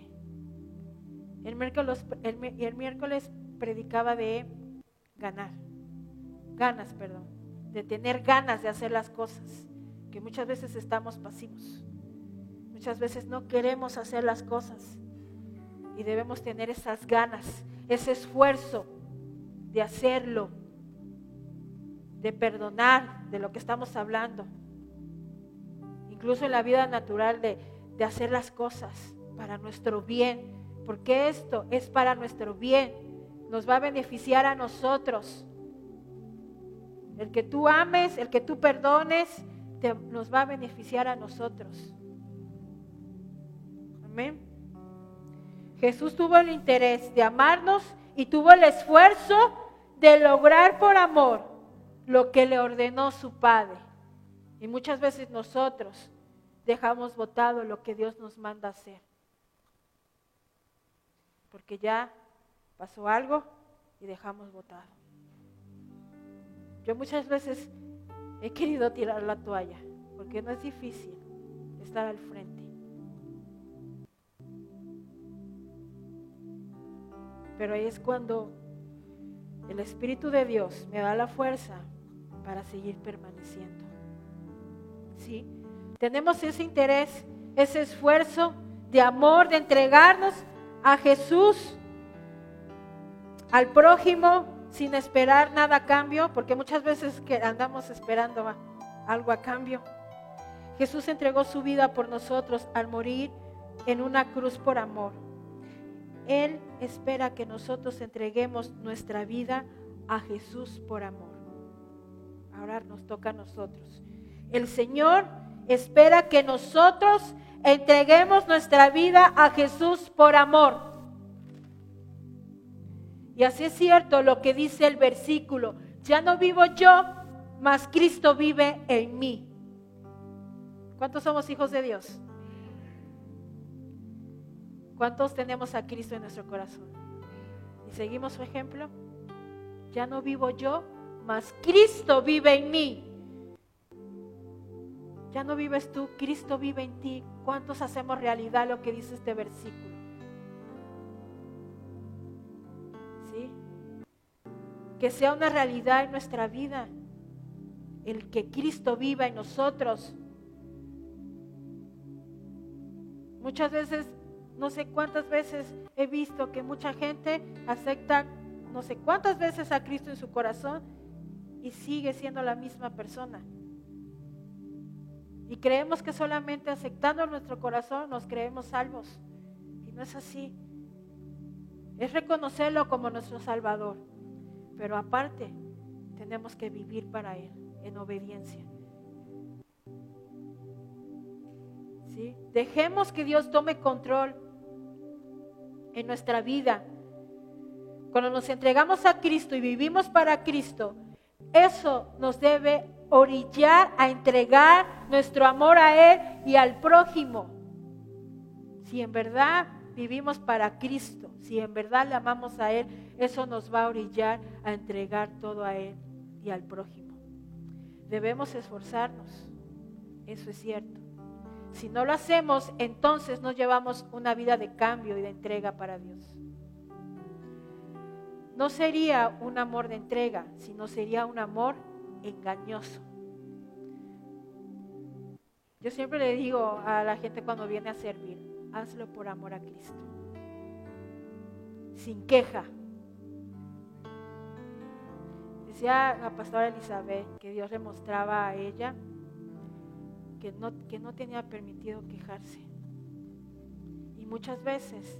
El miércoles, el miércoles predicaba de ganar, ganas, perdón, de tener ganas de hacer las cosas, que muchas veces estamos pasivos. Muchas veces no queremos hacer las cosas y debemos tener esas ganas, ese esfuerzo de hacerlo, de perdonar de lo que estamos hablando. Incluso en la vida natural de, de hacer las cosas para nuestro bien, porque esto es para nuestro bien, nos va a beneficiar a nosotros. El que tú ames, el que tú perdones, nos va a beneficiar a nosotros. Jesús tuvo el interés de amarnos y tuvo el esfuerzo de lograr por amor lo que le ordenó su Padre. Y muchas veces nosotros dejamos votado lo que Dios nos manda hacer. Porque ya pasó algo y dejamos votado. Yo muchas veces he querido tirar la toalla, porque no es difícil estar al frente. Pero ahí es cuando el Espíritu de Dios me da la fuerza para seguir permaneciendo. ¿Sí? Tenemos ese interés, ese esfuerzo de amor, de entregarnos a Jesús, al prójimo, sin esperar nada a cambio, porque muchas veces andamos esperando algo a cambio. Jesús entregó su vida por nosotros al morir en una cruz por amor. Él espera que nosotros entreguemos nuestra vida a Jesús por amor. Ahora nos toca a nosotros. El Señor espera que nosotros entreguemos nuestra vida a Jesús por amor. Y así es cierto lo que dice el versículo. Ya no vivo yo, mas Cristo vive en mí. ¿Cuántos somos hijos de Dios? ¿Cuántos tenemos a Cristo en nuestro corazón? Y seguimos su ejemplo. Ya no vivo yo, mas Cristo vive en mí. Ya no vives tú, Cristo vive en ti. ¿Cuántos hacemos realidad lo que dice este versículo? ¿Sí? Que sea una realidad en nuestra vida. El que Cristo viva en nosotros. Muchas veces, no sé cuántas veces he visto que mucha gente acepta, no sé cuántas veces a Cristo en su corazón y sigue siendo la misma persona. Y creemos que solamente aceptando nuestro corazón nos creemos salvos. Y no es así. Es reconocerlo como nuestro Salvador. Pero aparte, tenemos que vivir para Él en obediencia. ¿Sí? Dejemos que Dios tome control en nuestra vida. Cuando nos entregamos a Cristo y vivimos para Cristo, eso nos debe orillar a entregar nuestro amor a Él y al prójimo. Si en verdad vivimos para Cristo, si en verdad le amamos a Él, eso nos va a orillar a entregar todo a Él y al prójimo. Debemos esforzarnos, eso es cierto. Si no lo hacemos, entonces no llevamos una vida de cambio y de entrega para Dios. No sería un amor de entrega, sino sería un amor engañoso. Yo siempre le digo a la gente cuando viene a servir, hazlo por amor a Cristo, sin queja. Decía la pastora Elizabeth que Dios le mostraba a ella que no, que no tenía permitido quejarse. Y muchas veces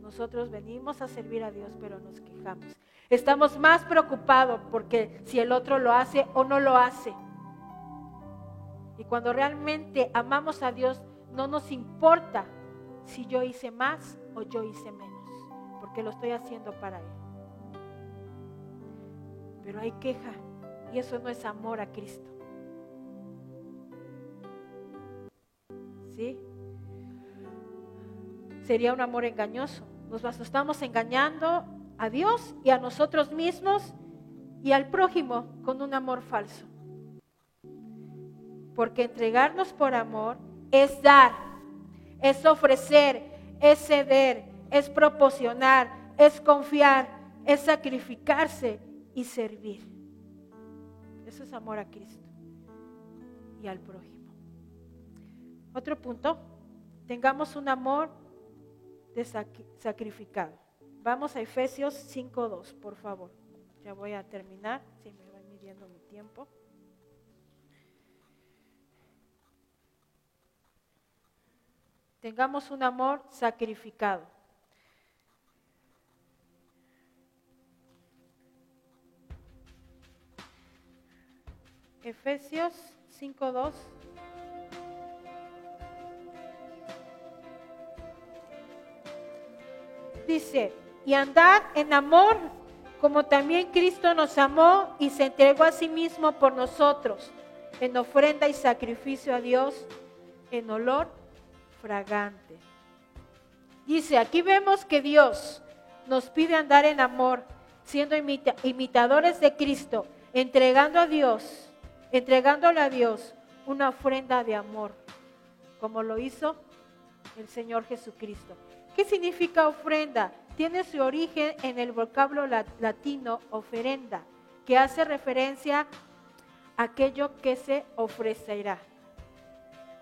nosotros venimos a servir a Dios, pero nos quejamos. Estamos más preocupados porque si el otro lo hace o no lo hace. Y cuando realmente amamos a Dios, no nos importa si yo hice más o yo hice menos, porque lo estoy haciendo para Él. Pero hay queja y eso no es amor a Cristo. ¿Sí? Sería un amor engañoso. Nos estamos engañando a Dios y a nosotros mismos y al prójimo con un amor falso. Porque entregarnos por amor es dar, es ofrecer, es ceder, es proporcionar, es confiar, es sacrificarse y servir. Eso es amor a Cristo y al prójimo. Otro punto, tengamos un amor de sacrificado. Vamos a Efesios 5.2, por favor. Ya voy a terminar, si me voy midiendo mi tiempo. Tengamos un amor sacrificado. Efesios 5.2. Dice, y andad en amor, como también Cristo nos amó y se entregó a sí mismo por nosotros, en ofrenda y sacrificio a Dios, en olor fragante. Dice, aquí vemos que Dios nos pide andar en amor, siendo imitadores de Cristo, entregando a Dios, entregándole a Dios una ofrenda de amor, como lo hizo el Señor Jesucristo. ¿Qué significa ofrenda? Tiene su origen en el vocablo latino oferenda, que hace referencia a aquello que se ofrecerá,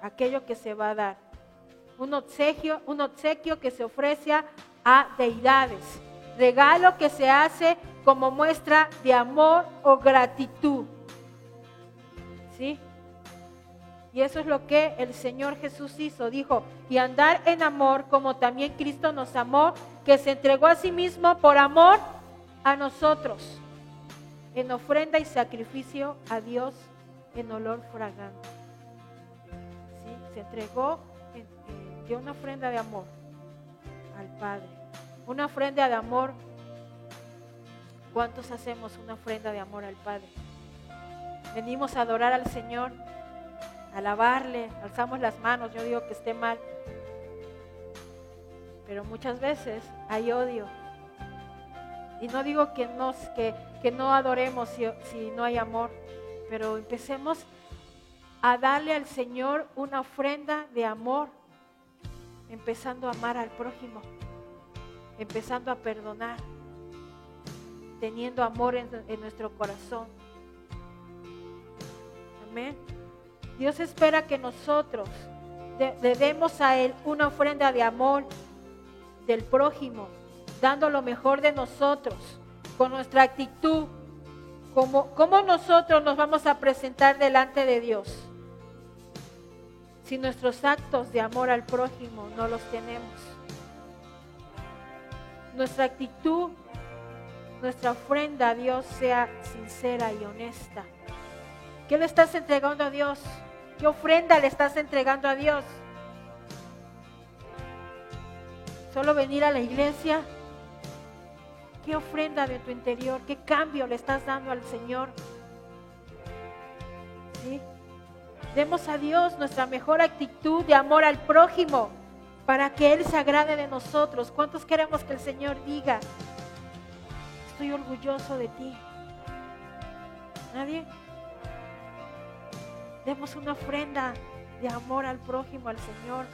aquello que se va a dar. Un obsequio, un obsequio que se ofrece a deidades, regalo que se hace como muestra de amor o gratitud. ¿Sí? Y eso es lo que el Señor Jesús hizo. Dijo, y andar en amor como también Cristo nos amó, que se entregó a sí mismo por amor a nosotros, en ofrenda y sacrificio a Dios en olor fragante. se entregó, dio una ofrenda de amor al Padre. Una ofrenda de amor. ¿Cuántos hacemos una ofrenda de amor al Padre? Venimos a adorar al Señor, alabarle, alzamos las manos, yo digo que esté mal. Pero muchas veces hay odio. Y no digo que, nos, que, que no adoremos si, si no hay amor, pero empecemos a darle al Señor una ofrenda de amor, empezando a amar al prójimo, empezando a perdonar, teniendo amor en, nuestro corazón. Amén. Dios espera que nosotros le demos a Él una ofrenda de amor del prójimo, dando lo mejor de nosotros, con nuestra actitud, como, nosotros nos vamos a presentar delante de Dios si nuestros actos de amor al prójimo no los tenemos. Nuestra actitud, nuestra ofrenda a Dios sea sincera y honesta. ¿Qué le estás entregando a Dios? ¿Qué ofrenda le estás entregando a Dios? ¿Solo venir a la iglesia? ¿Qué ofrenda de tu interior? ¿Qué cambio le estás dando al Señor? ¿Sí? Demos a Dios nuestra mejor actitud de amor al prójimo para que Él se agrade de nosotros. ¿Cuántos queremos que el Señor diga, estoy orgulloso de ti? ¿Nadie? Demos una ofrenda de amor al prójimo, al Señor,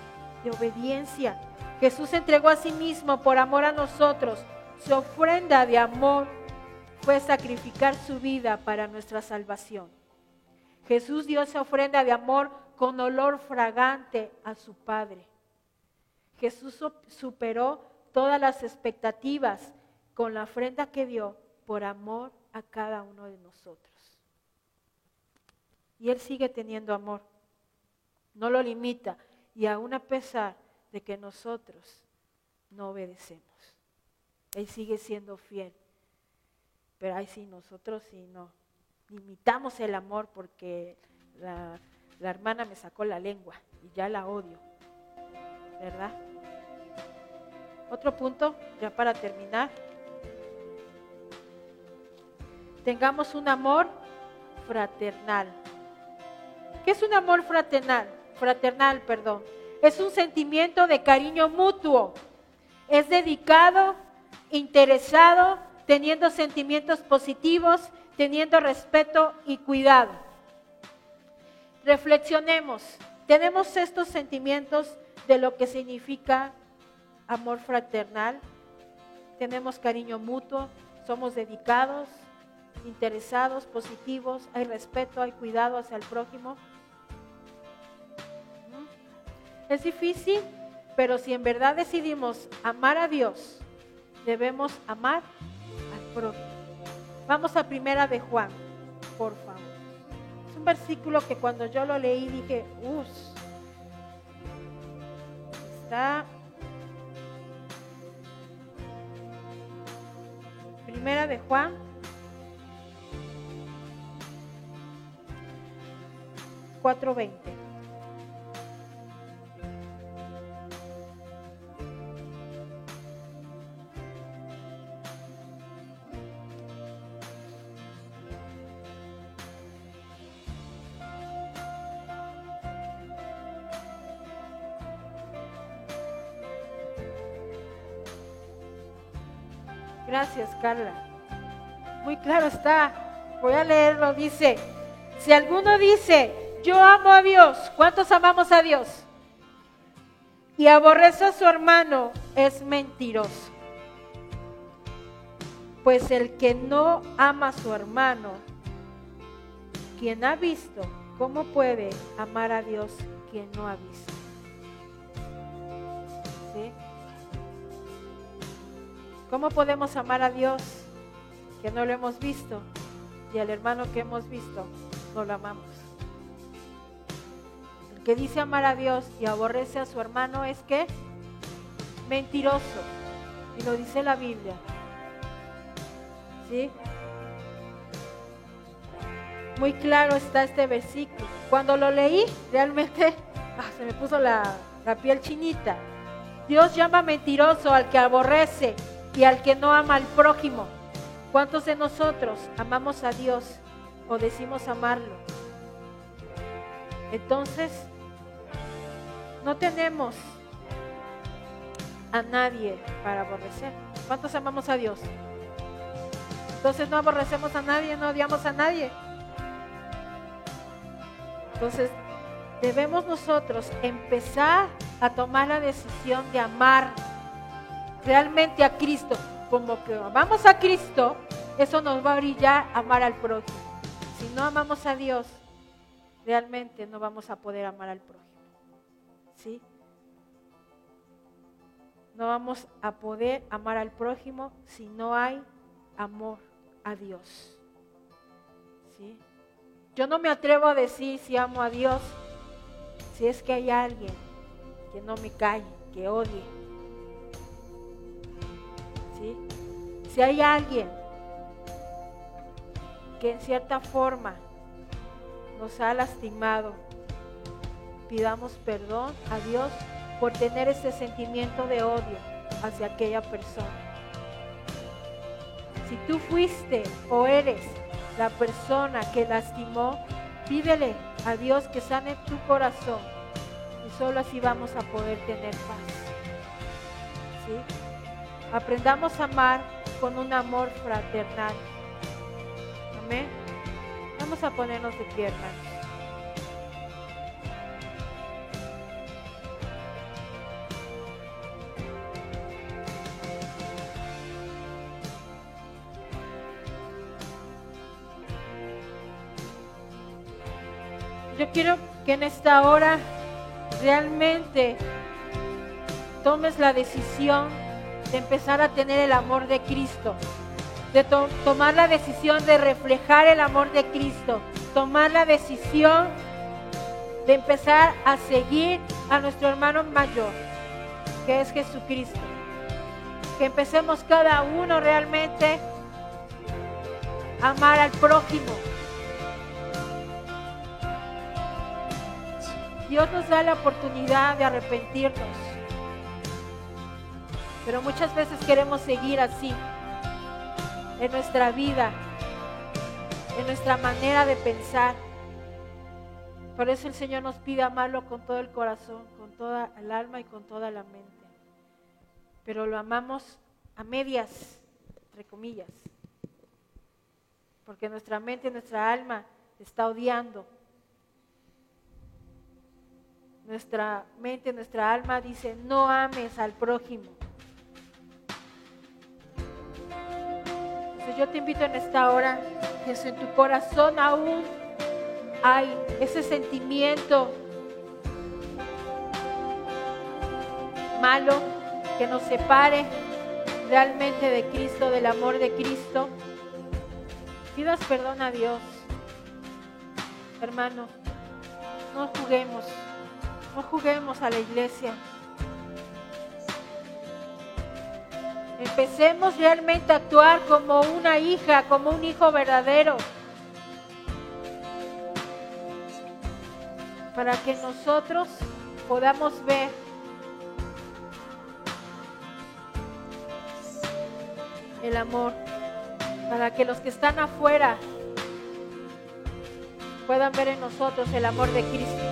de obediencia. Jesús entregó a sí mismo por amor a nosotros. Su ofrenda de amor fue sacrificar su vida para nuestra salvación. Jesús dio esa ofrenda de amor con olor fragante a su Padre. Jesús superó todas las expectativas con la ofrenda que dio por amor a cada uno de nosotros. Y Él sigue teniendo amor, no lo limita, y aún a pesar de que nosotros no obedecemos. Él sigue siendo fiel. Pero ahí sí, nosotros sí no limitamos el amor porque la, hermana me sacó la lengua y ya la odio, ¿verdad? Otro punto, ya para terminar. Tengamos un amor fraternal. ¿Qué es un amor fraternal? Fraternal, perdón. Es un sentimiento de cariño mutuo. Es dedicado, interesado, teniendo sentimientos positivos teniendo respeto y cuidado. Reflexionemos, tenemos estos sentimientos de lo que significa amor fraternal, tenemos cariño mutuo, somos dedicados, interesados, positivos, hay respeto, hay cuidado hacia el prójimo. Es difícil, pero si en verdad decidimos amar a Dios, debemos amar al prójimo. Vamos a primera de Juan, por favor. Es un versículo que cuando yo lo leí dije, uff, está Primera de Juan. Cuatro veinte. Gracias, Carla. Muy claro está. Voy a leerlo. Dice, si alguno dice, yo amo a Dios, ¿cuántos amamos a Dios? Y aborrece a su hermano, es mentiroso. Pues el que no ama a su hermano, quien ha visto, ¿cómo puede amar a Dios quien no ha visto? ¿Cómo podemos amar a Dios que no lo hemos visto y al hermano que hemos visto no lo amamos? El que dice amar a Dios y aborrece a su hermano es que mentiroso. Y lo dice la Biblia. ¿Sí? Muy claro está este versículo. Cuando lo leí, realmente ah, se me puso la, la piel chinita. Dios llama mentiroso al que aborrece y al que no ama al prójimo. ¿Cuántos de nosotros amamos a Dios o decimos amarlo? Entonces, no tenemos a nadie para aborrecer. ¿Cuántos amamos a Dios? Entonces no aborrecemos a nadie, no odiamos a nadie. Entonces debemos nosotros empezar a tomar la decisión de amar realmente a Cristo. Como que amamos a Cristo, eso nos va a brillar amar al prójimo. Si no amamos a Dios, realmente no vamos a poder amar al prójimo. ¿Sí? No vamos a poder amar al prójimo si no hay amor a Dios. ¿Sí? Yo no me atrevo a decir si amo a Dios si es que hay alguien que no me calle, que odie. Si hay alguien que en cierta forma nos ha lastimado, pidamos perdón a Dios por tener ese sentimiento de odio hacia aquella persona. Si tú fuiste o eres la persona que lastimó, pídele a Dios que sane tu corazón y solo así vamos a poder tener paz. Aprendamos a amar con un amor fraternal. Amén. Vamos a ponernos de pie, Yo quiero que en esta hora realmente tomes la decisión empezar a tener el amor de Cristo, de tomar la decisión de reflejar el amor de Cristo, tomar la decisión de empezar a seguir a nuestro hermano mayor, que es Jesucristo. Que empecemos cada uno realmente a amar al prójimo, Dios nos da la oportunidad de arrepentirnos. Pero muchas veces queremos seguir así en nuestra vida, en nuestra manera de pensar. Por eso el Señor nos pide amarlo con todo el corazón, con toda el alma y con toda la mente. Pero lo amamos a medias, entre comillas. Porque nuestra mente nuestra alma está odiando nuestra mente, nuestra alma dice, no ames al prójimo. Yo te invito en esta hora que en tu corazón aún hay ese sentimiento malo que nos separe realmente de Cristo, del amor de Cristo, pidas perdón a Dios. Hermano, no juguemos. No juguemos a la iglesia. Empecemos realmente a actuar como una hija, como un hijo verdadero. Para que nosotros podamos ver el amor. Para que los que están afuera puedan ver en nosotros el amor de Cristo.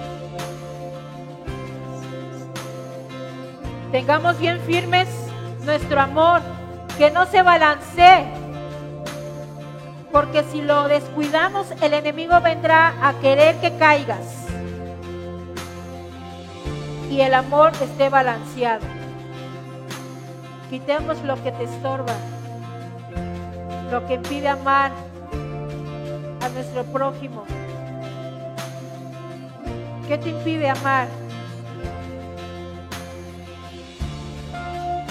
Tengamos bien firmes nuestro amor, que no se balancee. Porque si lo descuidamos, el enemigo vendrá a querer que caigas. Y el amor esté balanceado. Quitemos lo que te estorba, lo que impide amar a nuestro prójimo. ¿Qué te impide amar?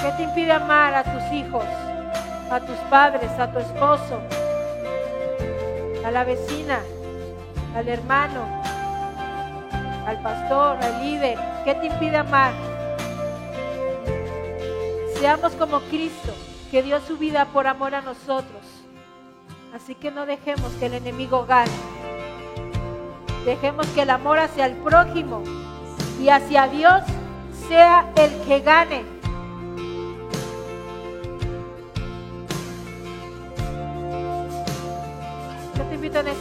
¿Qué te impide amar a tus hijos, a tus padres, a tu esposo, a la vecina, al hermano, al pastor, al líder? ¿Qué te impide amar? Seamos como Cristo, que dio su vida por amor a nosotros. Así que no dejemos que el enemigo gane. Dejemos que el amor hacia el prójimo y hacia Dios sea el que gane.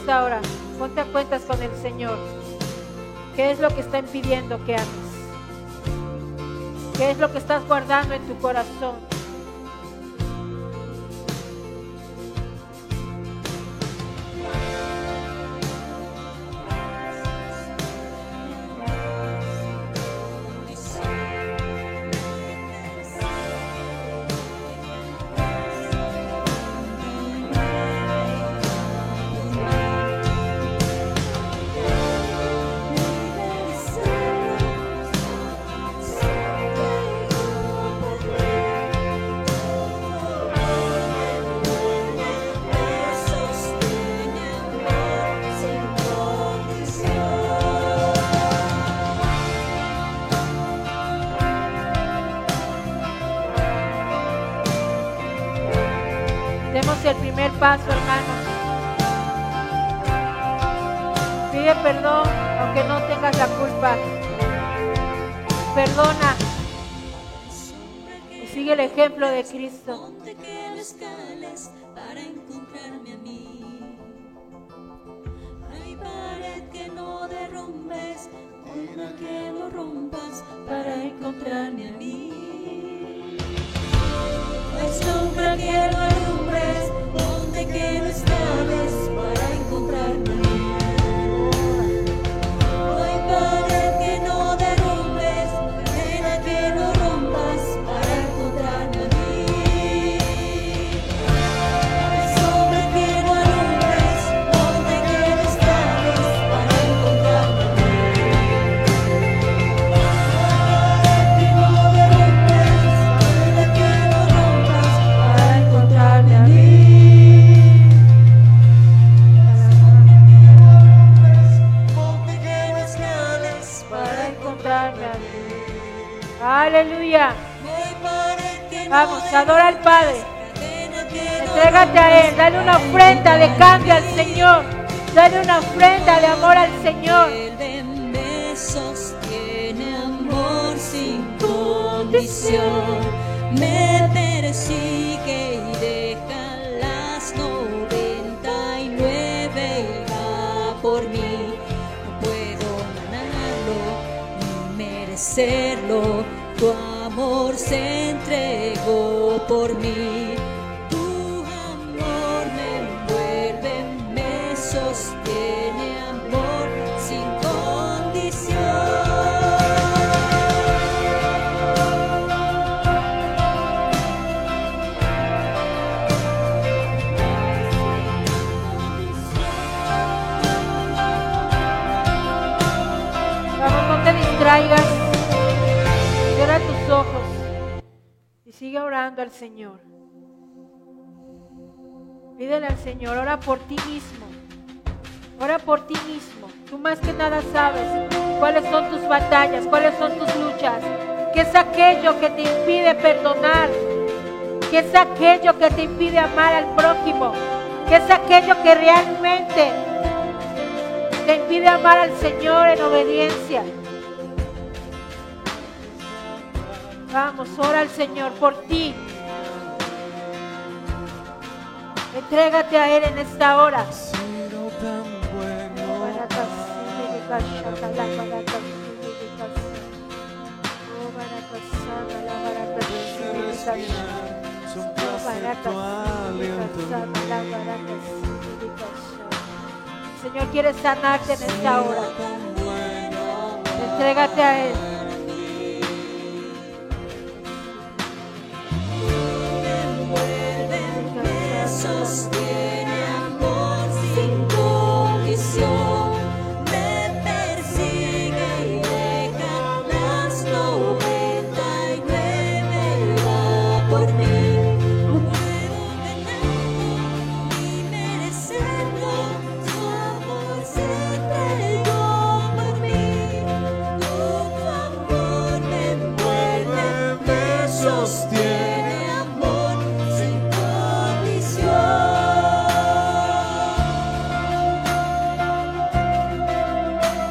Esta hora, ponte a cuentas con el Señor. ¿Qué es lo que está impidiendo que ames? ¿Qué es lo que estás guardando en tu corazón? La culpa. Perdona y sigue el ejemplo de Cristo. Para encontrarme a mí. Hay pared que no derrumbes, ponte que lo rompas para encontrarme a mí. Hay sombra que lo alumbres, ponte que lo escales Aleluya. Vamos, adora al Padre. Entrégate a Él. Dale una ofrenda de cambio al Señor. Dale una ofrenda de amor al Señor. Él me sostiene amor sin condición. Me persigue y deja las noventa y nueve va por mí. No puedo ganarlo ni merecerlo. Tu amor se entregó por mí. Tu amor me envuelve, me sostiene amor sin condición. No te distraigas. Ojos y sigue orando al Señor. Pídele al Señor, ora por ti mismo. Ora por ti mismo. Tú más que nada sabes cuáles son tus batallas, cuáles son tus luchas. ¿Qué es aquello que te impide perdonar? ¿Qué es aquello que te impide amar al prójimo? ¿Qué es aquello que realmente te impide amar al Señor en obediencia? Vamos, ora al Señor por ti. Entrégate a Él en esta hora. Señor quiere sanarte en esta hora. Entrégate a Él. Jesus.